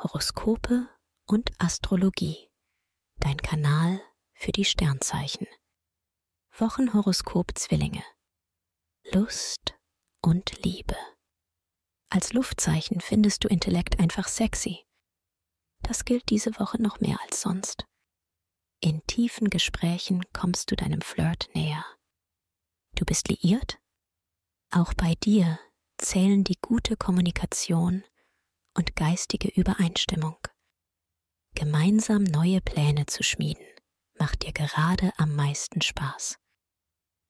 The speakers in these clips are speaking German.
Horoskope und Astrologie. Dein Kanal für die Sternzeichen. Wochenhoroskop Zwillinge. Lust und Liebe. Als Luftzeichen findest du Intellekt einfach sexy. Das gilt diese Woche noch mehr als sonst. In tiefen Gesprächen kommst du deinem Flirt näher. Du bist liiert? Auch bei dir zählen die gute Kommunikation und geistige Übereinstimmung. Gemeinsam neue Pläne zu schmieden, macht dir gerade am meisten Spaß.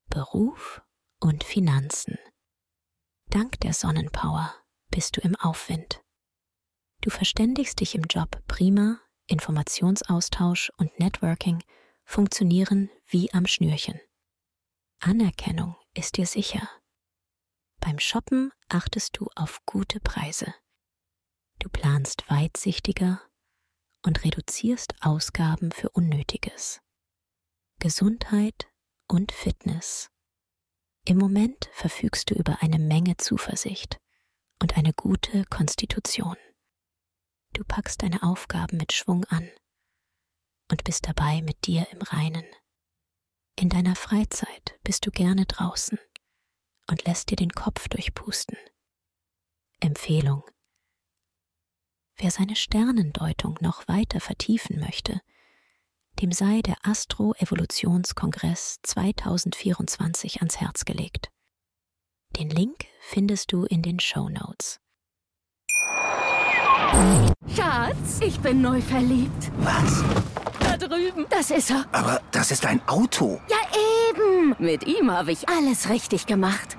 Beruf und Finanzen. Dank der Sonnenpower bist du im Aufwind. Du verständigst dich im Job prima, Informationsaustausch und Networking funktionieren wie am Schnürchen. Anerkennung ist dir sicher. Beim Shoppen achtest du auf gute Preise. Du planst weitsichtiger und reduzierst Ausgaben für Unnötiges. Gesundheit und Fitness. Im Moment verfügst du über eine Menge Zuversicht und eine gute Konstitution. Du packst deine Aufgaben mit Schwung an und bist dabei mit dir im Reinen. In deiner Freizeit bist du gerne draußen und lässt dir den Kopf durchpusten. Empfehlung. Wer seine Sternendeutung noch weiter vertiefen möchte, dem sei der Astro-Evolutionskongress 2024 ans Herz gelegt. Den Link findest du in den Show Notes. Schatz, ich bin neu verliebt. Was? Da drüben. Das ist er. Aber das ist ein Auto. Ja, eben. Mit ihm habe ich alles richtig gemacht.